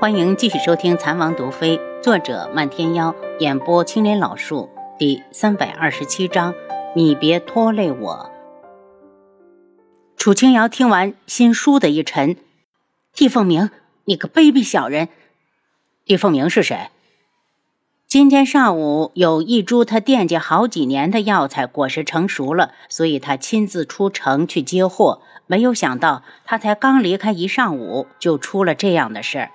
欢迎继续收听《残王毒妃》，作者漫天妖，演播青莲老树，第三百二十七章。你别拖累我。楚清瑶听完，心倏地一沉。帝凤鸣，你个卑鄙小人！帝凤鸣是谁？今天上午有一株他惦记好几年的药材果实成熟了，所以他亲自出城去接货。没有想到，他才刚离开一上午，就出了这样的事儿。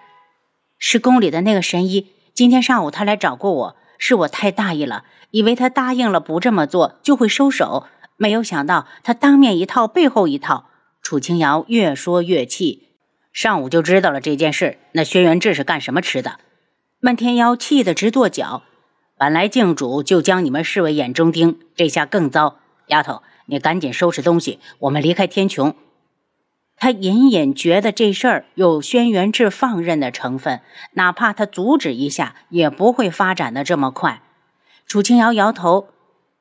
是宫里的那个神医，今天上午他来找过我，是我太大意了，以为他答应了不这么做就会收手，没有想到他当面一套背后一套。楚清瑶越说越气，上午就知道了这件事，那轩辕志是干什么吃的？漫天妖气得直跺脚，本来靖主就将你们视为眼中钉，这下更糟。丫头，你赶紧收拾东西，我们离开天穹。他隐隐觉得这事儿有轩辕志放任的成分，哪怕他阻止一下，也不会发展的这么快。楚清瑶摇头：“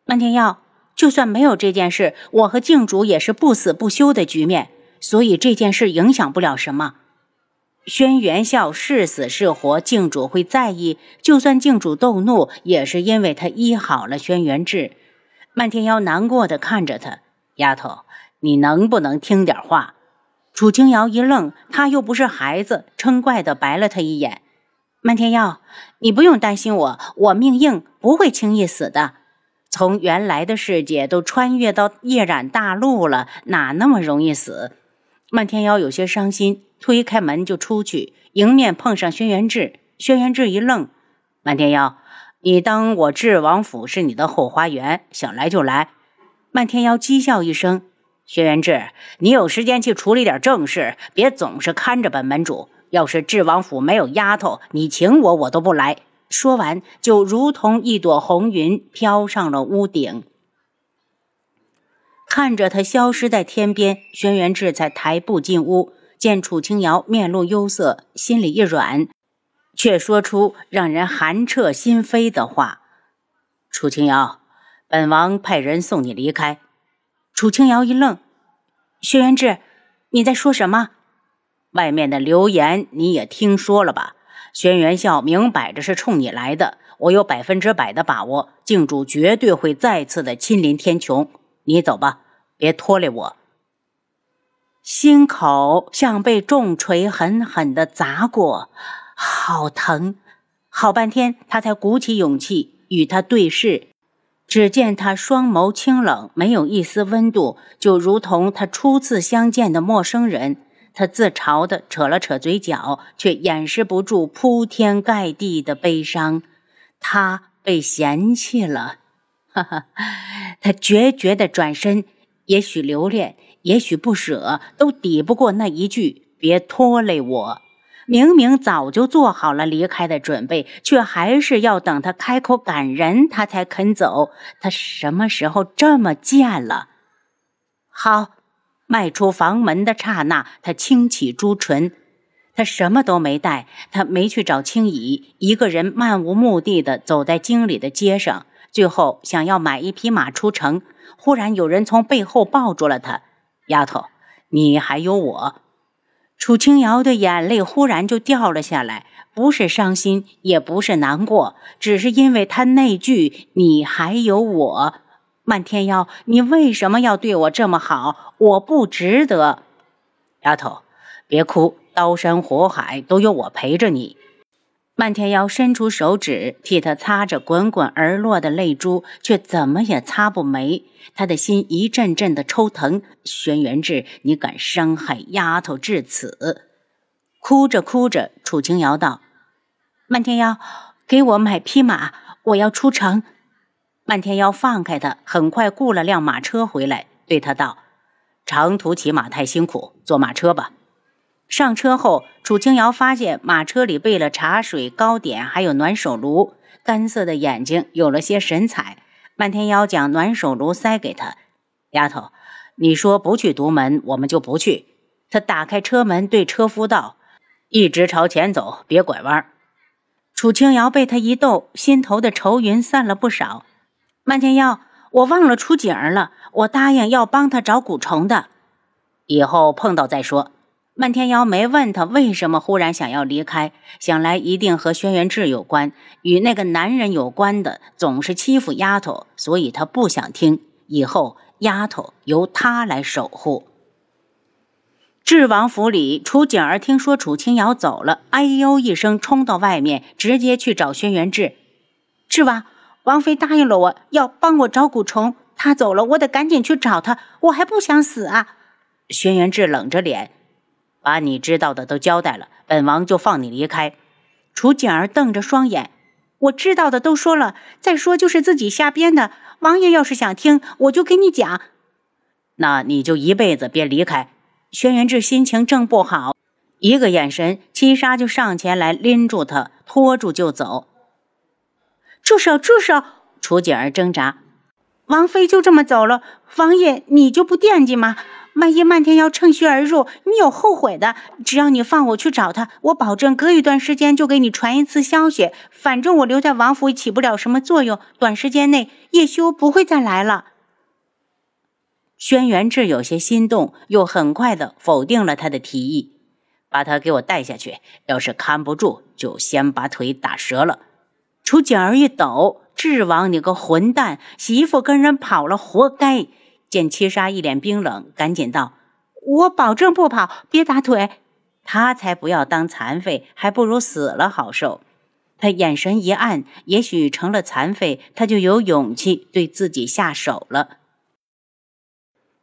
漫天耀，就算没有这件事，我和靖主也是不死不休的局面，所以这件事影响不了什么。轩辕笑是死是活，靖主会在意。就算靖主动怒，也是因为他医好了轩辕志。”漫天妖难过的看着他：“丫头，你能不能听点话？”楚清瑶一愣，他又不是孩子，嗔怪的白了他一眼。漫天耀，你不用担心我，我命硬，不会轻易死的。从原来的世界都穿越到夜染大陆了，哪那么容易死？漫天妖有些伤心，推开门就出去，迎面碰上轩辕志。轩辕志一愣：“漫天妖，你当我智王府是你的后花园，想来就来？”漫天妖讥笑一声。轩辕志，你有时间去处理点正事，别总是看着本门主。要是智王府没有丫头，你请我我都不来。说完，就如同一朵红云飘上了屋顶。看着他消失在天边，轩辕志才抬步进屋，见楚清瑶面露忧色，心里一软，却说出让人寒彻心扉的话：“楚清瑶，本王派人送你离开。”楚清瑶一愣：“轩辕志，你在说什么？外面的流言你也听说了吧？轩辕笑明摆着是冲你来的，我有百分之百的把握，靖主绝对会再次的亲临天穹。你走吧，别拖累我。”心口像被重锤狠狠的砸过，好疼！好半天，他才鼓起勇气与他对视。只见他双眸清冷，没有一丝温度，就如同他初次相见的陌生人。他自嘲地扯了扯嘴角，却掩饰不住铺天盖地的悲伤。他被嫌弃了，哈哈！他决绝地转身，也许留恋，也许不舍，都抵不过那一句“别拖累我”。明明早就做好了离开的准备，却还是要等他开口赶人，他才肯走。他什么时候这么贱了？好，迈出房门的刹那，他轻启朱唇。他什么都没带，他没去找青姨，一个人漫无目的的走在京里的街上。最后想要买一匹马出城，忽然有人从背后抱住了他。丫头，你还有我。楚清瑶的眼泪忽然就掉了下来，不是伤心，也不是难过，只是因为他那句“你还有我”。漫天妖，你为什么要对我这么好？我不值得。丫头，别哭，刀山火海都有我陪着你。漫天妖伸出手指替他擦着滚滚而落的泪珠，却怎么也擦不没。他的心一阵阵的抽疼。轩辕志，你敢伤害丫头至此？哭着哭着，楚清瑶道：“漫天妖，给我买匹马，我要出城。”漫天妖放开他，很快雇了辆马车回来，对他道：“长途骑马太辛苦，坐马车吧。”上车后，楚清瑶发现马车里备了茶水、糕点，还有暖手炉。干涩的眼睛有了些神采。漫天妖将暖手炉塞给他：“丫头，你说不去独门，我们就不去。”他打开车门，对车夫道：“一直朝前走，别拐弯。”楚清瑶被他一逗，心头的愁云散了不少。漫天妖，我忘了出景儿了，我答应要帮他找蛊虫的，以后碰到再说。漫天妖没问他为什么忽然想要离开，想来一定和轩辕志有关，与那个男人有关的，总是欺负丫头，所以他不想听。以后丫头由他来守护。智王府里，楚景儿听说楚清瑶走了，哎呦一声，冲到外面，直接去找轩辕志。智王，王妃答应了我要帮我找蛊虫，她走了，我得赶紧去找她，我还不想死啊！轩辕志冷着脸，把你知道的都交代了，本王就放你离开。楚景儿瞪着双眼，我知道的都说了，再说就是自己瞎编的。王爷要是想听，我就给你讲。那你就一辈子别离开。轩辕志心情正不好，一个眼神，七杀就上前来拎住他，拖住就走。住手！住手！楚景儿挣扎。王妃就这么走了，王爷你就不惦记吗？万一漫天妖趁虚而入，你有后悔的。只要你放我去找他，我保证隔一段时间就给你传一次消息。反正我留在王府起不了什么作用，短时间内叶修不会再来了。轩辕志有些心动，又很快的否定了他的提议，把他给我带下去。要是看不住，就先把腿打折了。楚景儿一抖：“智王，你个混蛋，媳妇跟人跑了，活该！”见七杀一脸冰冷，赶紧道：“我保证不跑，别打腿。他才不要当残废，还不如死了好受。”他眼神一暗，也许成了残废，他就有勇气对自己下手了。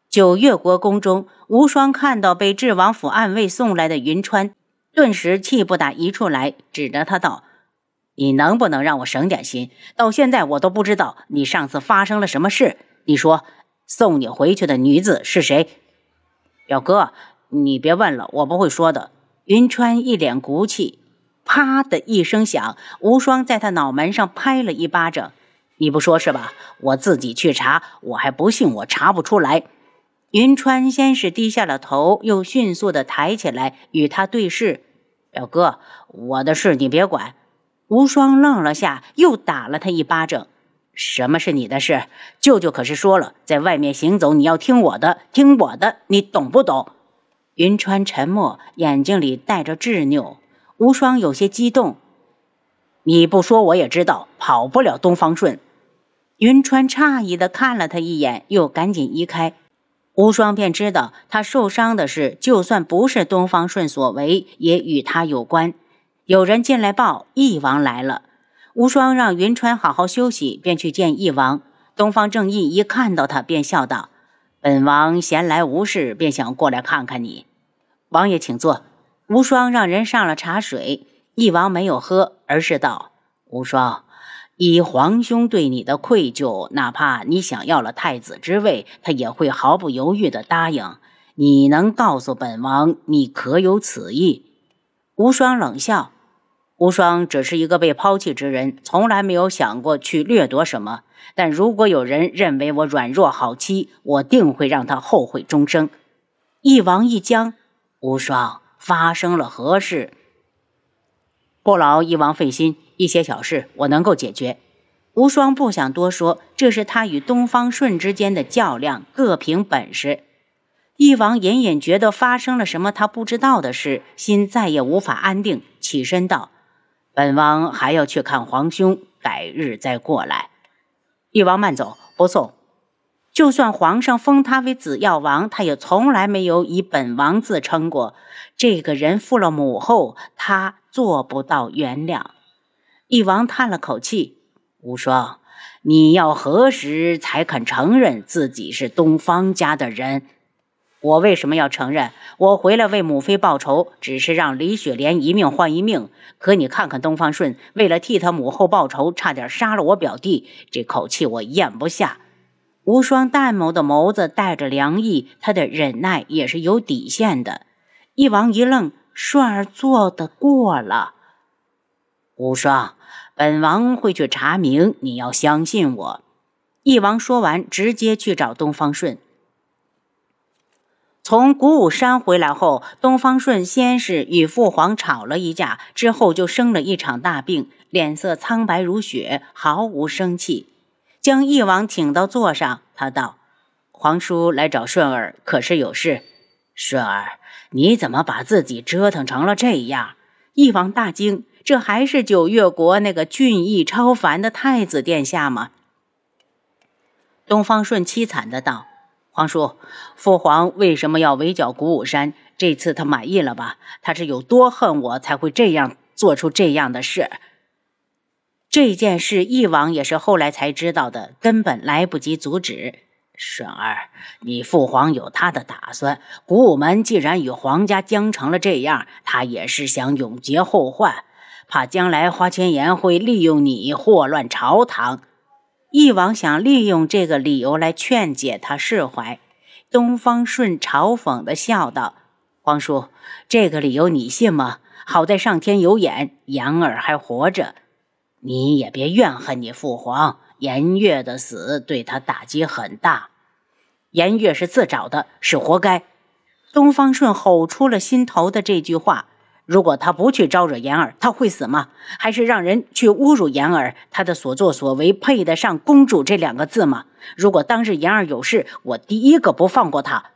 九月国宫中，无双看到被智王府暗卫送来的云川，顿时气不打一处来，指着他道：“你能不能让我省点心？到现在我都不知道你上次发生了什么事。你说送你回去的女子是谁？”表哥，你别问了，我不会说的。云川一脸骨气，啪的一声响，无双在他脑门上拍了一巴掌：“你不说是吧？我自己去查，我还不信我查不出来。”云川先是低下了头，又迅速的抬起来与他对视。表哥，我的事你别管。无双愣了下，又打了他一巴掌。什么是你的事？舅舅可是说了，在外面行走你要听我的，听我的，你懂不懂？云川沉默，眼睛里带着执拗。无双有些激动。你不说我也知道，跑不了东方顺。云川诧异的看了他一眼，又赶紧移开。无双便知道他受伤的事，就算不是东方顺所为，也与他有关。有人进来报，翼王来了。无双让云川好好休息，便去见翼王。东方正义一看到他，便笑道：“本王闲来无事，便想过来看看你。王爷请坐。”无双让人上了茶水，翼王没有喝，而是道：“无双。”以皇兄对你的愧疚，哪怕你想要了太子之位，他也会毫不犹豫地答应。你能告诉本王，你可有此意？无双冷笑：“无双只是一个被抛弃之人，从来没有想过去掠夺什么。但如果有人认为我软弱好欺，我定会让他后悔终生。”一王一僵，无双发生了何事？不劳一王费心。一些小事我能够解决，无双不想多说，这是他与东方顺之间的较量，各凭本事。翼王隐隐觉得发生了什么他不知道的事，心再也无法安定，起身道：“本王还要去看皇兄，改日再过来。”翼王慢走，不送。就算皇上封他为紫药王，他也从来没有以本王自称过。这个人负了母后，他做不到原谅。翼王叹了口气：“无双，你要何时才肯承认自己是东方家的人？我为什么要承认？我回来为母妃报仇，只是让李雪莲一命换一命。可你看看东方顺，为了替他母后报仇，差点杀了我表弟，这口气我咽不下。”无双淡眸的眸子带着凉意，他的忍耐也是有底线的。翼王一愣：“顺儿做得过了。”无双。本王会去查明，你要相信我。翼王说完，直接去找东方顺。从鼓舞山回来后，东方顺先是与父皇吵了一架，之后就生了一场大病，脸色苍白如雪，毫无生气。将翼王请到座上，他道：“皇叔来找顺儿，可是有事？顺儿，你怎么把自己折腾成了这样？翼王大惊，这还是九月国那个俊逸超凡的太子殿下吗？东方顺凄惨的道：“皇叔，父皇为什么要围剿古武山？这次他满意了吧？他是有多恨我，才会这样做出这样的事？”这件事，翼王也是后来才知道的，根本来不及阻止。顺儿，你父皇有他的打算。古武门既然与皇家僵成了这样，他也是想永绝后患，怕将来花千颜会利用你祸乱朝堂。翼王想利用这个理由来劝解他释怀。东方顺嘲讽的笑道：“皇叔，这个理由你信吗？好在上天有眼，言儿还活着。”你也别怨恨你父皇，颜月的死对他打击很大。颜月是自找的，是活该。东方顺吼出了心头的这句话：如果他不去招惹言儿，他会死吗？还是让人去侮辱言儿？他的所作所为配得上“公主”这两个字吗？如果当日言儿有事，我第一个不放过他。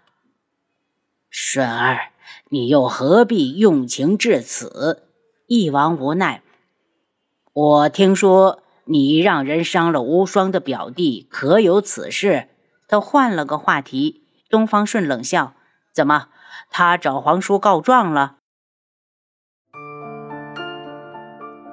顺儿，你又何必用情至此？翼王无奈。我听说你让人伤了无双的表弟，可有此事？他换了个话题。东方顺冷笑：“怎么，他找皇叔告状了？”